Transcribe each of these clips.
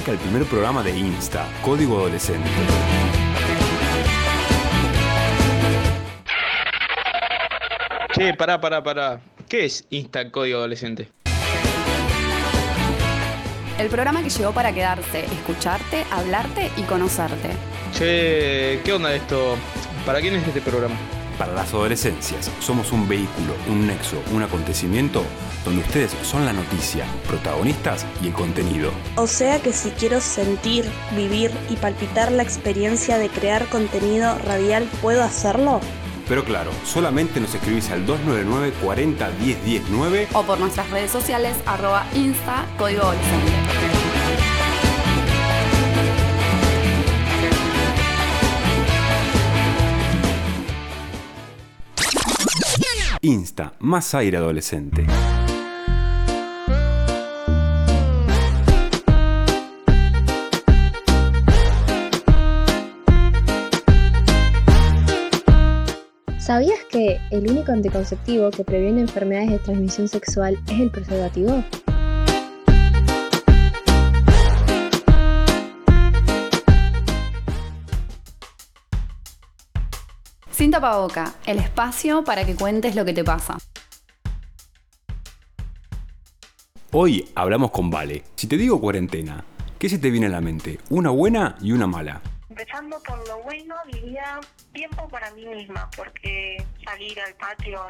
arranca el primer programa de Insta, Código Adolescente. Che, pará, pará, pará. ¿Qué es Insta Código Adolescente? El programa que llegó para quedarse, escucharte, hablarte y conocerte. Che, ¿qué onda esto? ¿Para quién es este programa? Para las adolescencias, somos un vehículo, un nexo, un acontecimiento donde ustedes son la noticia, protagonistas y el contenido. O sea que si quiero sentir, vivir y palpitar la experiencia de crear contenido radial, ¿puedo hacerlo? Pero claro, solamente nos escribís al 299 40 10 10 9 O por nuestras redes sociales, arroba insta, código adolescente. Insta, más aire adolescente. ¿Sabías que el único anticonceptivo que previene enfermedades de transmisión sexual es el preservativo? Sin tapaboca, el espacio para que cuentes lo que te pasa. Hoy hablamos con Vale. Si te digo cuarentena, ¿qué se te viene a la mente? Una buena y una mala. Empezando por lo bueno, diría tiempo para mí misma, porque salir al patio,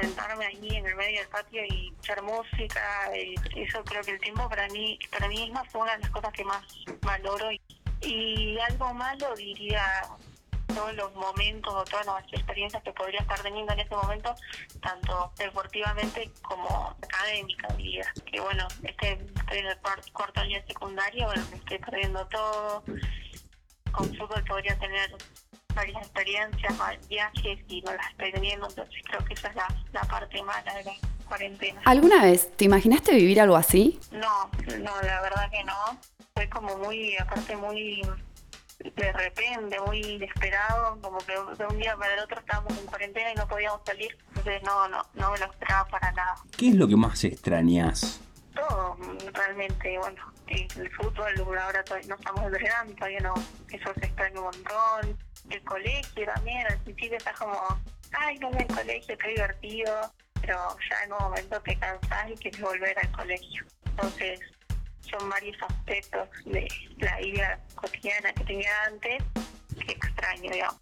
sentarme allí en el medio del patio y escuchar música, eh, eso creo que el tiempo para mí, para mí misma fue una de las cosas que más valoro. Y algo malo diría todos los momentos o todas las experiencias que podría estar teniendo en este momento, tanto deportivamente como académica, diría. Que bueno, este, estoy en el cuarto, año de secundaria, bueno, me estoy perdiendo todo. Con fútbol podría tener varias experiencias, viajes y no las estoy teniendo, entonces creo que esa es la, la parte mala de la cuarentena. ¿Alguna vez te imaginaste vivir algo así? No, no, la verdad que no. Fue como muy, aparte muy de repente, muy inesperado, como que de un día para el otro estábamos en cuarentena y no podíamos salir, entonces no, no, no me lo esperaba para nada. ¿Qué es lo que más extrañas? Todo, realmente, bueno, el fútbol, ahora todavía no estamos entrenando, todavía no, eso se extraña un montón. El colegio también, al principio está como, ay, no el colegio, qué divertido, pero ya en un momento te cansás y quieres volver al colegio. Entonces, son varios aspectos de la vida cotidiana que tenía antes que extraño, digamos.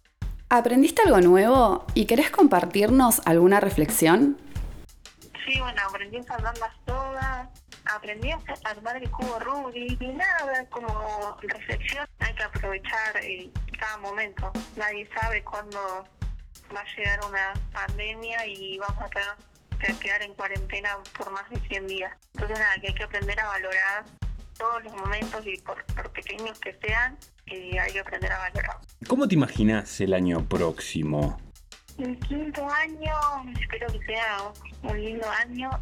¿Aprendiste algo nuevo y querés compartirnos alguna reflexión? Sí, bueno, aprendí a ensamblar las aprendí a armar el cubo Rubik y nada, como reflexión, hay que aprovechar eh, cada momento. Nadie sabe cuándo va a llegar una pandemia y vamos a quedar, a quedar en cuarentena por más de 100 días. Entonces nada, que hay que aprender a valorar todos los momentos y por, por pequeños que sean, eh, hay que aprender a valorar. ¿Cómo te imaginas el año próximo? El quinto año, espero que sea un lindo año.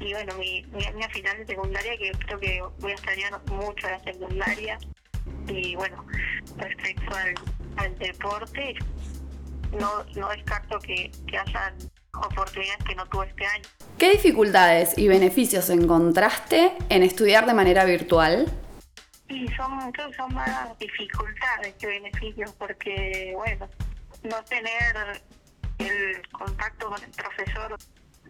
Y bueno, mi, mi año final de secundaria, que creo que voy a extrañar mucho la secundaria. Y bueno, respecto al, al deporte, no, no descarto que, que hayan oportunidades que no tuve este año. ¿Qué dificultades y beneficios encontraste en estudiar de manera virtual? Y son, creo que son más dificultades que beneficios, porque, bueno, no tener el contacto con el profesor,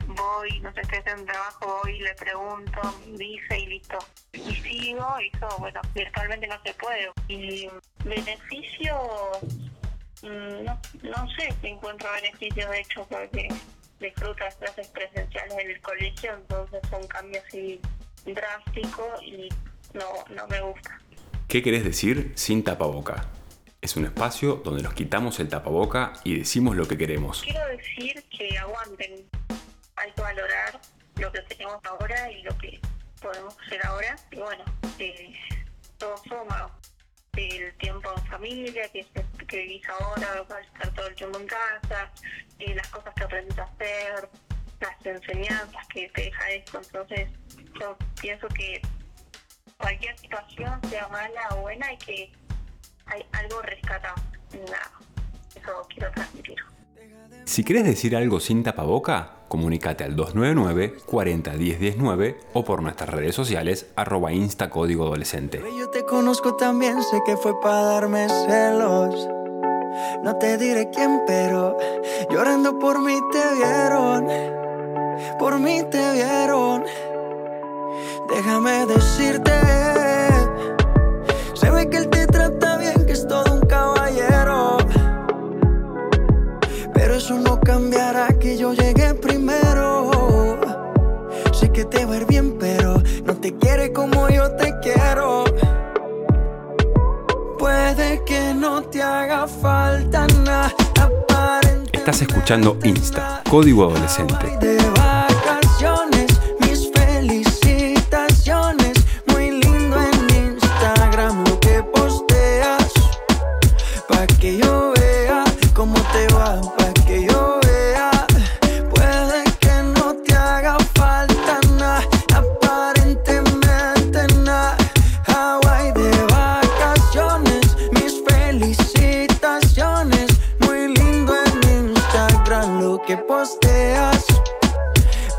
voy, no sé, estoy haciendo un trabajo, voy, le pregunto, dice y listo. Y sigo, y eso, bueno, virtualmente no se puede. Y beneficio, mm, no, no sé si encuentro beneficio, de hecho, porque disfruto las clases presenciales en el colegio, entonces son cambios así drásticos y no, no me gusta. ¿Qué querés decir sin tapaboca? Es un espacio donde nos quitamos el tapaboca y decimos lo que queremos. Quiero decir que aguanten, hay que valorar lo que tenemos ahora y lo que podemos hacer ahora. Y bueno, eh, todo suma el tiempo en familia, que, que vivís ahora, vas a estar todo el tiempo en casa, las cosas que aprendes a hacer, las enseñanzas que te deja esto. Entonces, yo pienso que cualquier situación, sea mala o buena, hay que hay algo rescatado. Nada, eso quiero transmitir. Si querés decir algo sin tapaboca, Comunicate al 299 40 10 19 o por nuestras redes sociales arroba insta código adolescente. Yo te conozco también, sé que fue para darme celos. No te diré quién, pero llorando por mí te vieron. Por mí te vieron. Déjame decirte, se ve que él Ir bien, pero no te quiere como yo te quiero. Puede que no te haga falta nada. Estás escuchando Insta, Código Adolescente. Lo que posteas.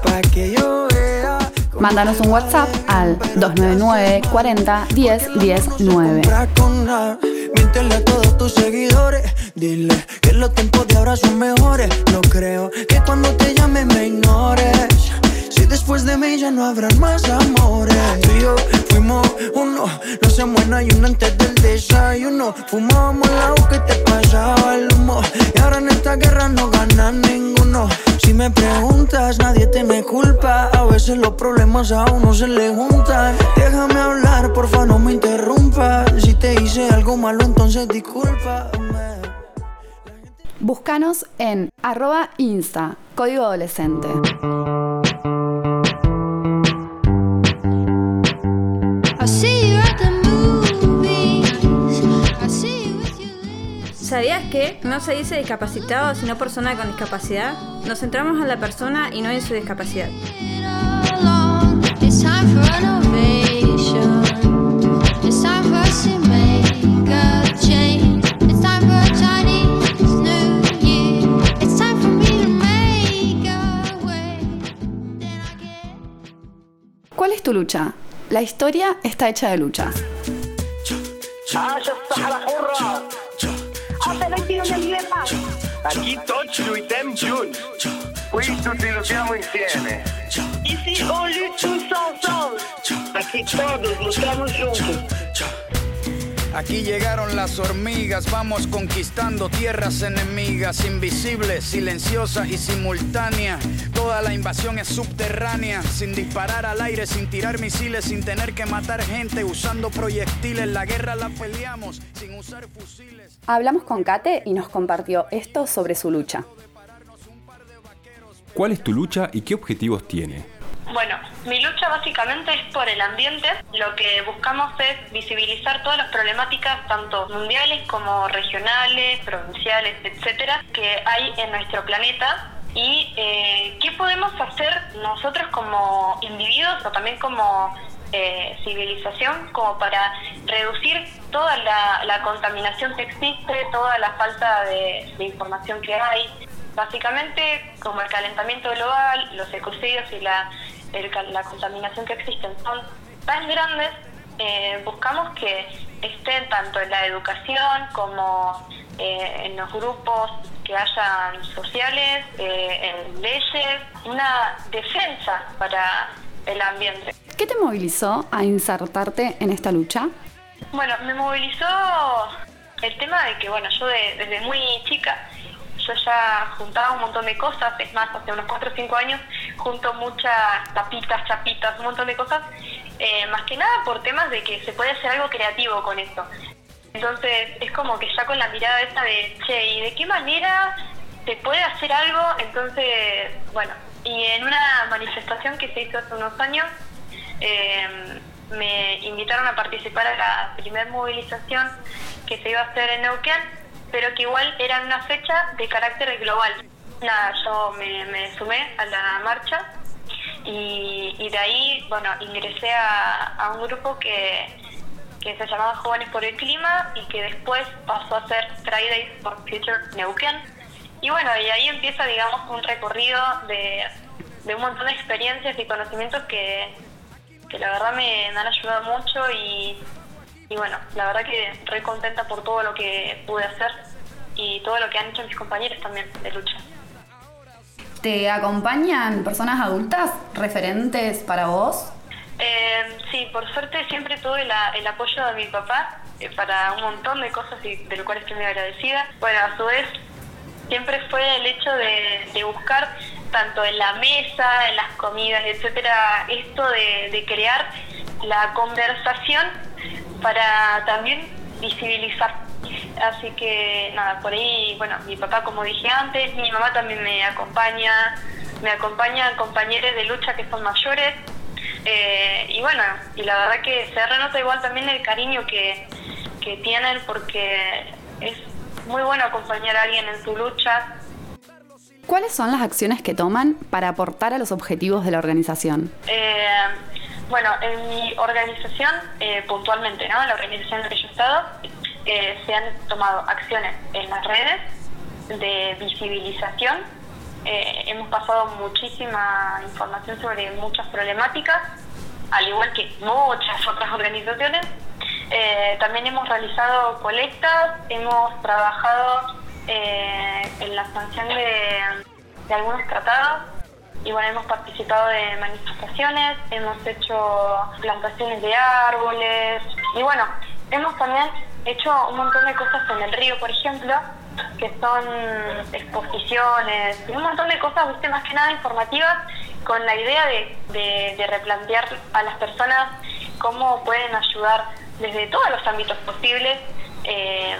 Pa' que yo vea. Mándanos un WhatsApp al 299 40 10 10 9. con nada. Míntele a todos tus seguidores. Dile que los tiempos de ahora son mejores. No creo que cuando te llame me ignores. Si después de mí ya no habrán más amores. Tú y yo fuimos uno. No hacemos y uno antes del desayuno. Fumábamos agua que te pasaba el humo. Y ahora en esta guerra no gana ninguno. Si me preguntas, nadie te me culpa. A veces los problemas a uno se le juntan. Déjame hablar, porfa, no me interrumpas. Si te hice algo malo, entonces discúlpame. Búscanos en arroba insta, código adolescente. ¿Sabías que no se dice discapacitado sino persona con discapacidad? Nos centramos en la persona y no en su discapacidad. ¿Cuál es tu lucha? La historia está hecha de luchas. Aquí Tocho y Tem Jun. Qui tutti lottiamo insieme. Ici on lutte tous ensemble. Aquí todos luchamos juntos. Aquí llegaron las hormigas, vamos conquistando tierras enemigas, invisibles, silenciosas y simultáneas. Toda la invasión es subterránea, sin disparar al aire, sin tirar misiles, sin tener que matar gente, usando proyectiles. La guerra la peleamos sin usar fusiles. Hablamos con Kate y nos compartió esto sobre su lucha. ¿Cuál es tu lucha y qué objetivos tiene? Bueno, mi lucha básicamente es por el ambiente. Lo que buscamos es visibilizar todas las problemáticas, tanto mundiales como regionales, provinciales, etcétera, que hay en nuestro planeta y eh, qué podemos hacer nosotros como individuos o también como eh, civilización como para reducir toda la, contaminación que existe, toda la falta de, de información que hay. Básicamente, como el calentamiento global, los ecocidios y la el la contaminación que existen son tan grandes, eh, buscamos que estén tanto en la educación como eh, en los grupos que hayan sociales, eh, en leyes, una defensa para el ambiente. ¿Qué te movilizó a insertarte en esta lucha? Bueno, me movilizó el tema de que, bueno, yo de- desde muy chica, yo ya juntaba un montón de cosas, es más, hace unos 4 o 5 años, junto muchas tapitas, chapitas, un montón de cosas, eh, más que nada por temas de que se puede hacer algo creativo con esto. Entonces, es como que ya con la mirada esa de, che, ¿y de qué manera se puede hacer algo? Entonces, bueno, y en una manifestación que se hizo hace unos años, eh, me invitaron a participar a la primer movilización que se iba a hacer en Neuquén, pero que igual era en una fecha de carácter global. Nada, yo me, me sumé a la marcha y, y de ahí, bueno, ingresé a, a un grupo que, que se llamaba Jóvenes por el Clima y que después pasó a ser Fridays for Future Neuquén. Y bueno, y ahí empieza, digamos, un recorrido de de un montón de experiencias y conocimientos que, que la verdad me han ayudado mucho y, y bueno, la verdad que re contenta por todo lo que pude hacer y todo lo que han hecho mis compañeros también de lucha. ¿Te acompañan personas adultas referentes para vos? Eh, sí, por suerte siempre tuve la- el apoyo de mi papá eh, para un montón de cosas y de lo cual estoy muy agradecida. Bueno, a su vez, siempre fue el hecho de, de buscar tanto en la mesa, en las comidas, etcétera, esto de, de crear la conversación para también visibilizar. Así que nada, por ahí, bueno, mi papá como dije antes, mi mamá también me acompaña, me acompañan compañeros de lucha que son mayores. Eh, y bueno, y la verdad que se renota igual también el cariño que, que tienen porque es muy bueno acompañar a alguien en su lucha. ¿Cuáles son las acciones que toman para aportar a los objetivos de la organización? Eh, bueno, en mi organización, eh, puntualmente, ¿no? La organización en la que yo he estado, eh, se han tomado acciones en las redes de visibilización. Eh, hemos pasado muchísima información sobre muchas problemáticas, al igual que muchas otras organizaciones. Eh, también hemos realizado colectas, hemos trabajado en la sanción de algunos tratados y bueno, hemos participado de manifestaciones, hemos hecho plantaciones de árboles y bueno, hemos también hecho un montón de cosas en el río, por ejemplo, que son exposiciones y un montón de cosas, viste, más que nada informativas, con la idea de, replantear a las personas cómo pueden ayudar desde todos los ámbitos posibles eh,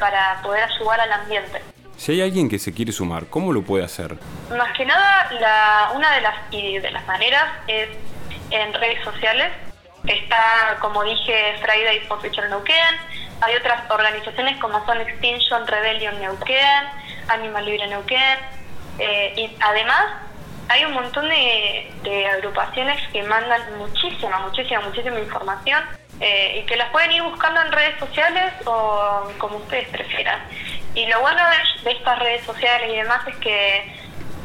para poder ayudar al ambiente. Si hay alguien que se quiere sumar, ¿cómo lo puede hacer? Más que nada, la, una de las, y de las maneras es en redes sociales. Está, como dije, Friday for Future Neuquén. Hay otras organizaciones como son Extinction Rebellion Neuquén, Animal Libre Neuquén. Eh, y además, hay un montón de, de agrupaciones que mandan muchísima, muchísima, muchísima información eh, y que las pueden ir buscando en redes sociales o como ustedes prefieran. Y lo bueno de, de estas redes sociales y demás es que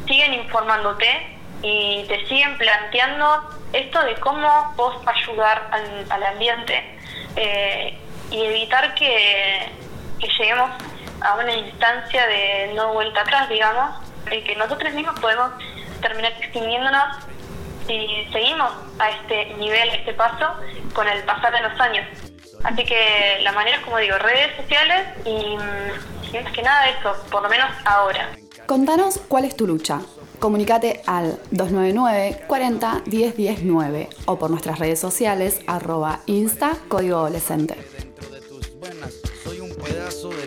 siguen informándote y te siguen planteando esto de cómo vos ayudar al, al ambiente eh, y evitar que, que lleguemos a una instancia de no vuelta atrás, digamos, y que nosotros mismos podemos terminar extinguiéndonos si seguimos a este nivel, a este paso, con el pasar de los años. Así que la manera es, como digo, redes sociales y, mm, y más que nada eso, por lo menos ahora. Contanos cuál es tu lucha. Comunicate al 299 40 10 10 9 o por nuestras redes sociales arroba insta código adolescente. Soy un pedazo de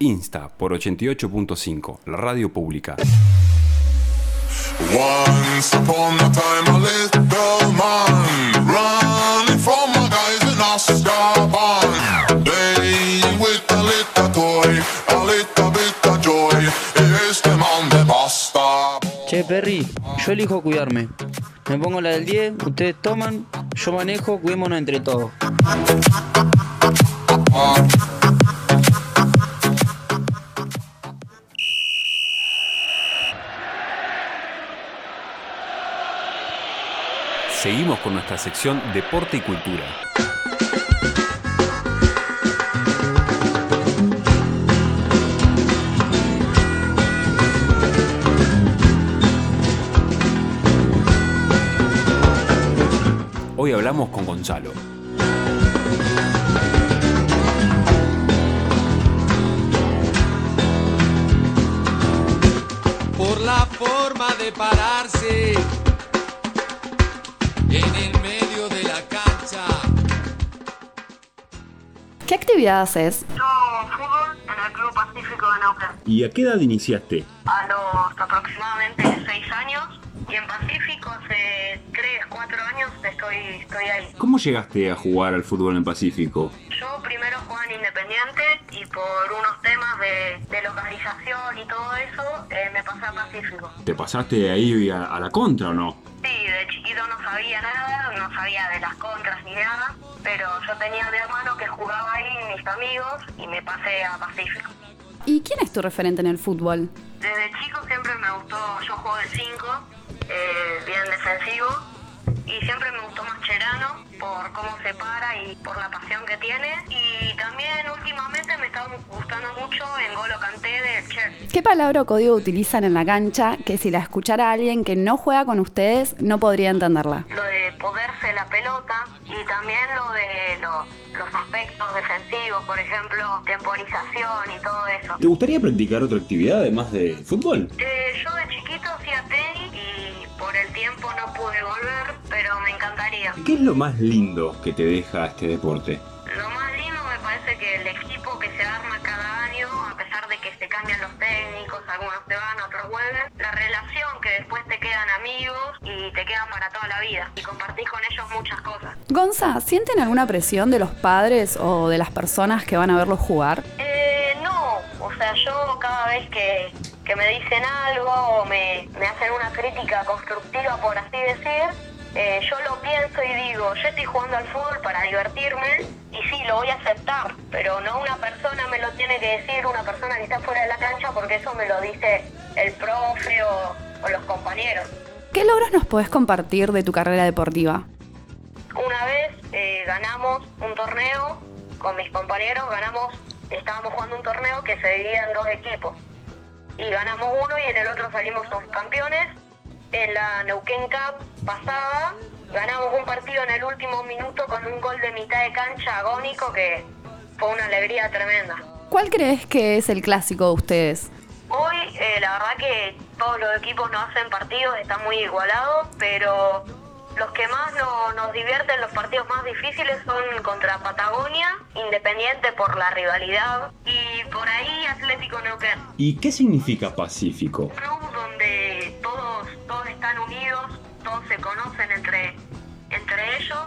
Insta por 88.5, la radio pública. Once upon a time, a little man running from my guys in with a little toy, a little bit of joy. Este man basta. Che, Perry, yo elijo cuidarme. Me pongo la del 10, ustedes toman, yo manejo, cuidémonos entre todos. Seguimos con nuestra sección Deporte y Cultura. Hoy hablamos con Gonzalo. por la forma de pararse. ¿Qué actividad haces? Yo fútbol en el Club Pacífico de Neuquén. ¿Y a qué edad iniciaste? A los aproximadamente 6 años. Y en Pacífico hace 3, 4 años estoy, estoy ahí. ¿Cómo llegaste a jugar al fútbol en Pacífico? Yo primero jugaba en Independiente y por unos temas de, de localización y todo eso eh, me pasé a Pacífico. ¿Te pasaste de ahí a, a la contra o no? Sí, de chiquito no sabía nada, no sabía de las contras ni nada, pero yo tenía a mi hermano que jugaba ahí, mis amigos, y me pasé a Pacífico. ¿Y quién es tu referente en el fútbol? Desde chico siempre me gustó, yo juego de 5, eh, bien defensivo, y siempre me gustó Mascherano por cómo se para y por la pasión que tiene. Y también últimamente me está gustando mucho en Golo Canté de Chelsea. ¿Qué palabra o código utilizan en la cancha que si la escuchara alguien que no juega con ustedes no podría entenderla? Lo de poderse la pelota y también lo de lo- los aspectos defensivos, por ejemplo, temporización y todo eso. ¿Te gustaría practicar otra actividad además de fútbol? Eh, yo de chiquito ¿Qué es lo más lindo que te deja este deporte? Lo más lindo me parece que el equipo que se arma cada año, a pesar de que se cambian los técnicos, algunos se van, otros vuelven, la relación que después te quedan amigos y te quedan para toda la vida y compartís con ellos muchas cosas. Gonza, ¿sienten alguna presión de los padres o de las personas que van a verlos jugar? Eh, no, o sea, yo cada vez que, que me dicen algo o me, me hacen una crítica constructiva, por así decir, eh, yo lo pienso y digo, yo estoy jugando al fútbol para divertirme y sí, lo voy a aceptar, pero no una persona me lo tiene que decir, una persona que está fuera de la cancha, porque eso me lo dice el profe o, o los compañeros. ¿Qué logros nos podés compartir de tu carrera deportiva? Una vez eh, ganamos un torneo con mis compañeros, ganamos, estábamos jugando un torneo que se dividía en dos equipos. Y ganamos uno y en el otro salimos campeones. En la Neuquén Cup pasada ganamos un partido en el último minuto con un gol de mitad de cancha agónico que fue una alegría tremenda. ¿Cuál crees que es el clásico de ustedes? Hoy eh, la verdad que todos los equipos no hacen partidos, está muy igualado, pero los que más no- nos divierten, los partidos más difíciles son contra Patagonia, Independiente por la rivalidad y por ahí Atlético Neuquén. ¿Y qué significa Pacífico? club donde están unidos, todos se conocen entre, entre ellos.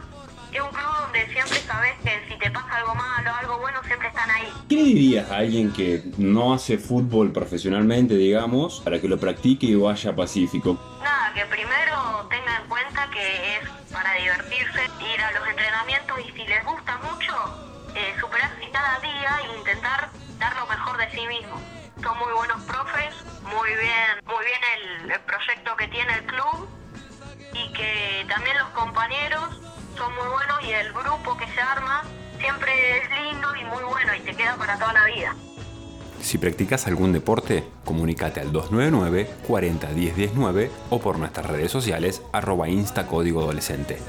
Es un club donde siempre sabes que si te pasa algo malo, algo bueno, siempre están ahí. ¿Qué le dirías a alguien que no hace fútbol profesionalmente, digamos, para que lo practique y vaya a Pacífico? Nada, que primero tenga en cuenta que es para divertirse, ir a los entrenamientos y si les gusta mucho, eh, superarse cada día e intentar dar lo mejor de sí mismo. Son muy buenos profes, muy bien, muy bien el, el proyecto que tiene el club y que también los compañeros son muy buenos y el grupo que se arma siempre es lindo y muy bueno y te queda para toda la vida. Si practicas algún deporte, comunícate al 299 40 10 19 o por nuestras redes sociales arroba insta código adolescente.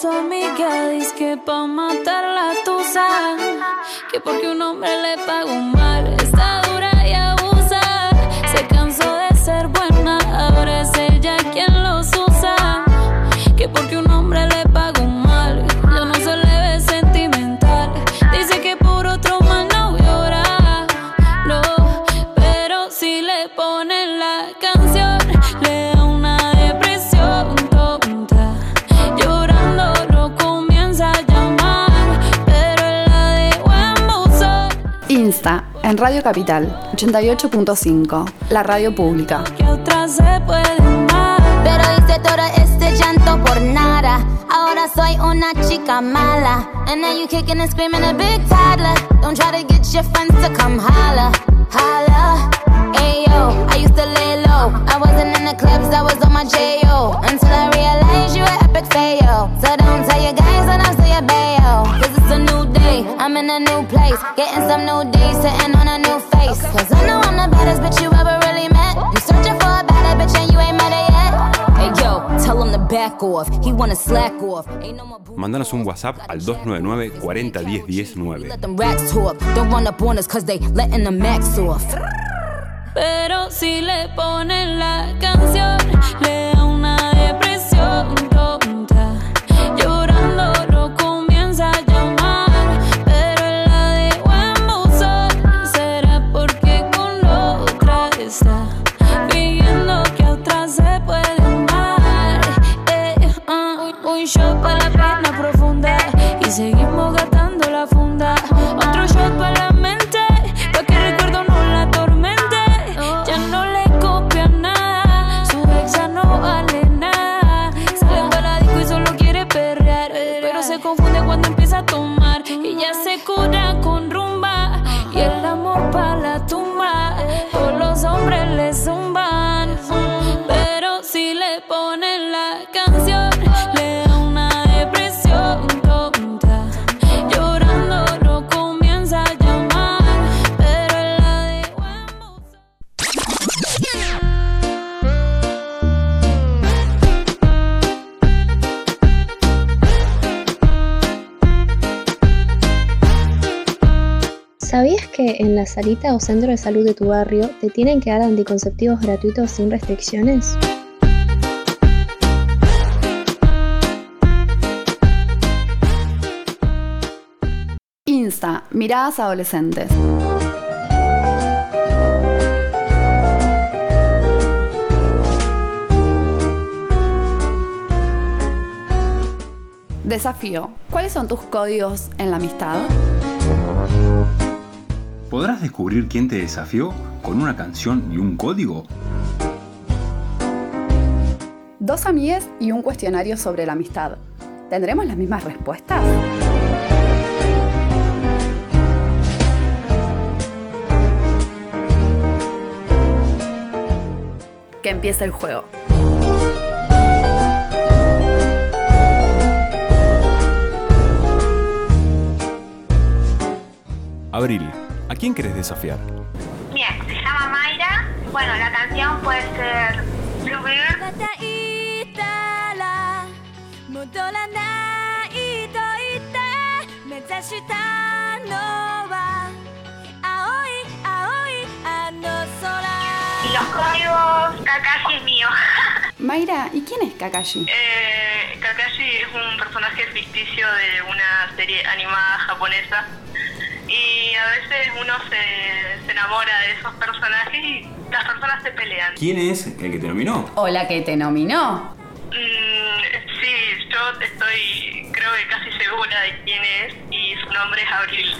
Su amiga. Dice que pa' matar la tusa. Que porque un hombre le pagó mal. En Radio Capital, 88.5, la radio pública. Que otra se puede amar. Pero hice todo este llanto por nada. Ahora soy una chica mala. And now you kicking and screaming a big toddler. Don't try to get your friends to come holla. Holla. Ayo, I used to lay low. I wasn't in the clubs, I was on my J.O. Until I realized you were in a new place. Getting some new days, sitting on a new face. Cause I know I'm the baddest bitch you ever really met. You searching for a better bitch and you ain't met her yet. Hey yo, tell him to back off. He wanna slack off. Ain't no more Mándanos un WhatsApp al 299 40 10 10 9. let them racks talk. Don't run up on us cause they letting the max off. Pero si le ponen salita o centro de salud de tu barrio te tienen que dar anticonceptivos gratuitos sin restricciones? Insta, miradas adolescentes. Desafío. ¿Cuáles son tus códigos en la amistad? ¿Podrás descubrir quién te desafió con una canción y un código? Dos amigues y un cuestionario sobre la amistad. ¿Tendremos las mismas respuestas? Que empiece el juego. Abril, ¿a quién querés desafiar? Bien, se llama Mayra. Bueno, la canción puede ser y los códigos, Kakashi es mío. Mayra, ¿y quién es Kakashi? Eh, Kakashi es un personaje ficticio de una serie animada japonesa y a veces uno se, se enamora de esos personajes y las personas se pelean. ¿Quién es el que te nominó? ¿O la que te nominó? Mm, sí, yo estoy creo que casi segura de quién es y su nombre es Abril.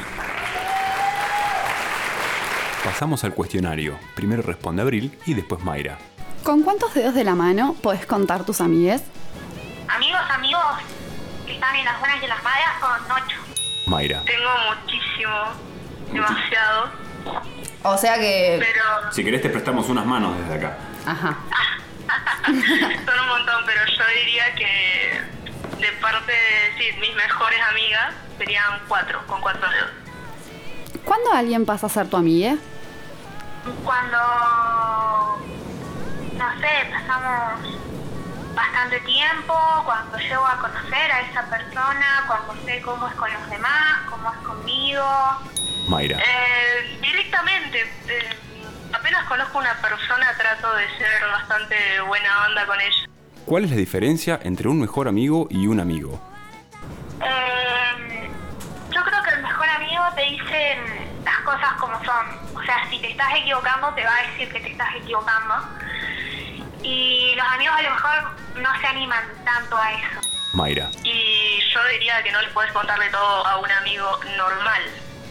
Pasamos al cuestionario. Primero responde Abril y después Mayra. ¿Con cuántos dedos de la mano podés contar tus amigues? Amigos, amigos que están en las buenas y en las malas son ocho. Mayra. Tengo muchísimo, demasiado. O sea que... Pero Si querés te prestamos unas manos desde acá. Ajá. son un montón, pero yo diría que de parte de sí, mis mejores amigas serían cuatro, con cuatro dedos. ¿Cuándo alguien pasa a ser tu amiga? Cuando, no sé, pasamos bastante tiempo, cuando llego a conocer a esa persona, cuando sé cómo es con los demás, cómo es conmigo. Mayra. Eh, directamente, eh, apenas conozco una persona, trato de ser bastante buena onda con ella. ¿Cuál es la diferencia entre un mejor amigo y un amigo? Eh, yo creo que el mejor amigo te dice las cosas como son. O sea, si te estás equivocando, te va a decir que te estás equivocando. Y los amigos a lo mejor no se animan tanto a eso. Mayra. Y yo diría que no le puedes contarle todo a un amigo normal.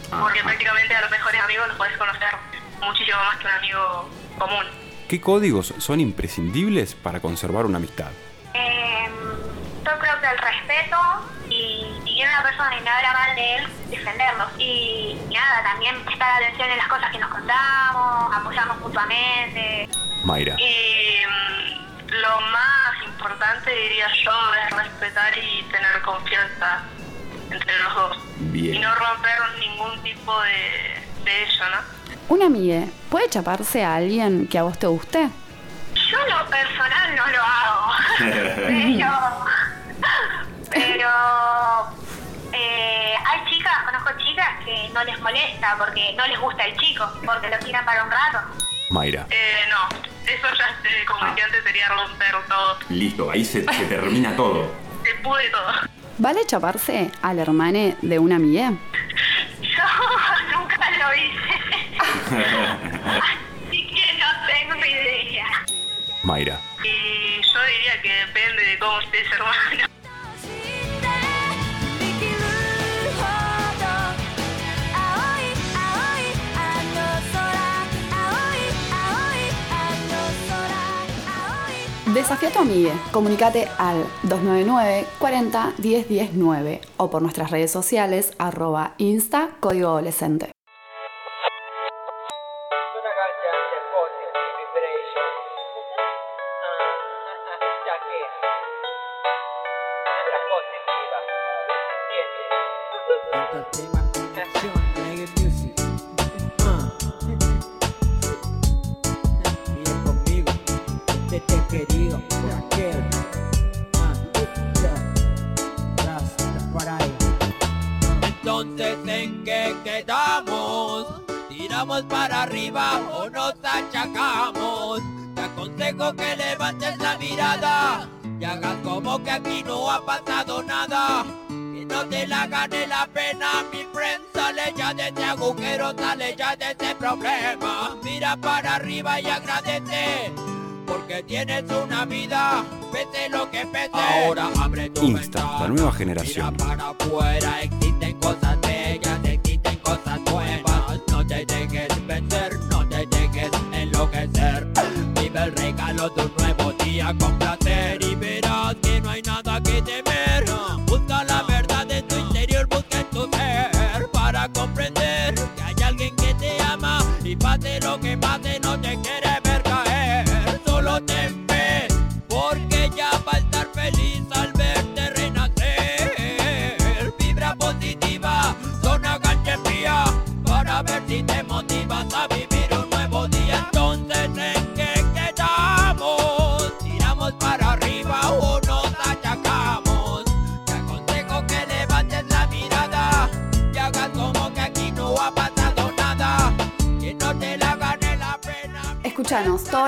Porque prácticamente a los mejores amigos los puedes conocer muchísimo más que un amigo común. ¿Qué códigos son imprescindibles para conservar una amistad? Eh, yo creo que el respeto y si una persona y me habla mal de él, defenderlo. Y nada, también prestar atención en las cosas que nos contamos, apoyarnos mutuamente. Mayra. Y mm, lo más importante, diría yo, es respetar y tener confianza entre los dos. Bien. Y no romper ningún tipo de, de eso, ¿no? Una amiga, ¿puede chaparse a alguien que a vos te guste? Yo en lo personal no lo hago. pero pero eh, hay chicas, conozco chicas que no les molesta porque no les gusta el chico, porque lo tiran para un rato. Mayra. Eh, no, eso ya, eh, como decía antes, sería romper todo. Listo, ahí se, se termina todo. Se pude todo. ¿Vale chaparse al hermane de una amiga? Yo nunca lo hice. Así que no tengo idea. Mayra. Y yo diría que depende de cómo estés, hermano. Desafía a tu amiga. Comunicate al 299 40 10 10 9 o por nuestras redes sociales arroba insta código adolescente. Mira para arriba y agradece. Porque tienes una vida, pese lo que pese. Ahora abre tu Insta, la nueva generación. para afuera existen cosas bellas, existen cosas nuevas. No te dejes vencer, no te dejes enloquecer. Vive el regalo de un nuevo día con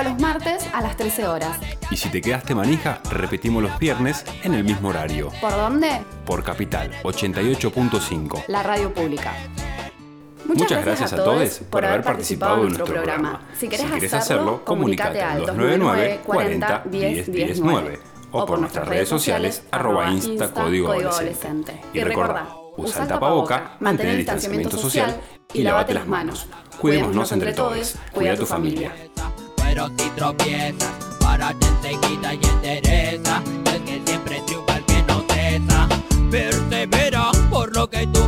todos los martes a las 13 horas. Y si te quedaste manija, repetimos los viernes en el mismo horario. ¿Por dónde? Por Capital 88.5. La radio pública. Muchas, gracias, a todos por haber participado en nuestro programa. Si querés, querés hacerlo, comunicate al 299 40 10 10 9 o por nuestras redes sociales arroba insta código adolescente. Y recuerda, usa el tapaboca, mantén el distanciamiento social y lavate las manos. Cuidémonos entre todos, cuida a tu familia. Pero si tropiezas, párate enseguida y endereza. Es que siempre triunfa el que no cesa. Persevera por lo que tú.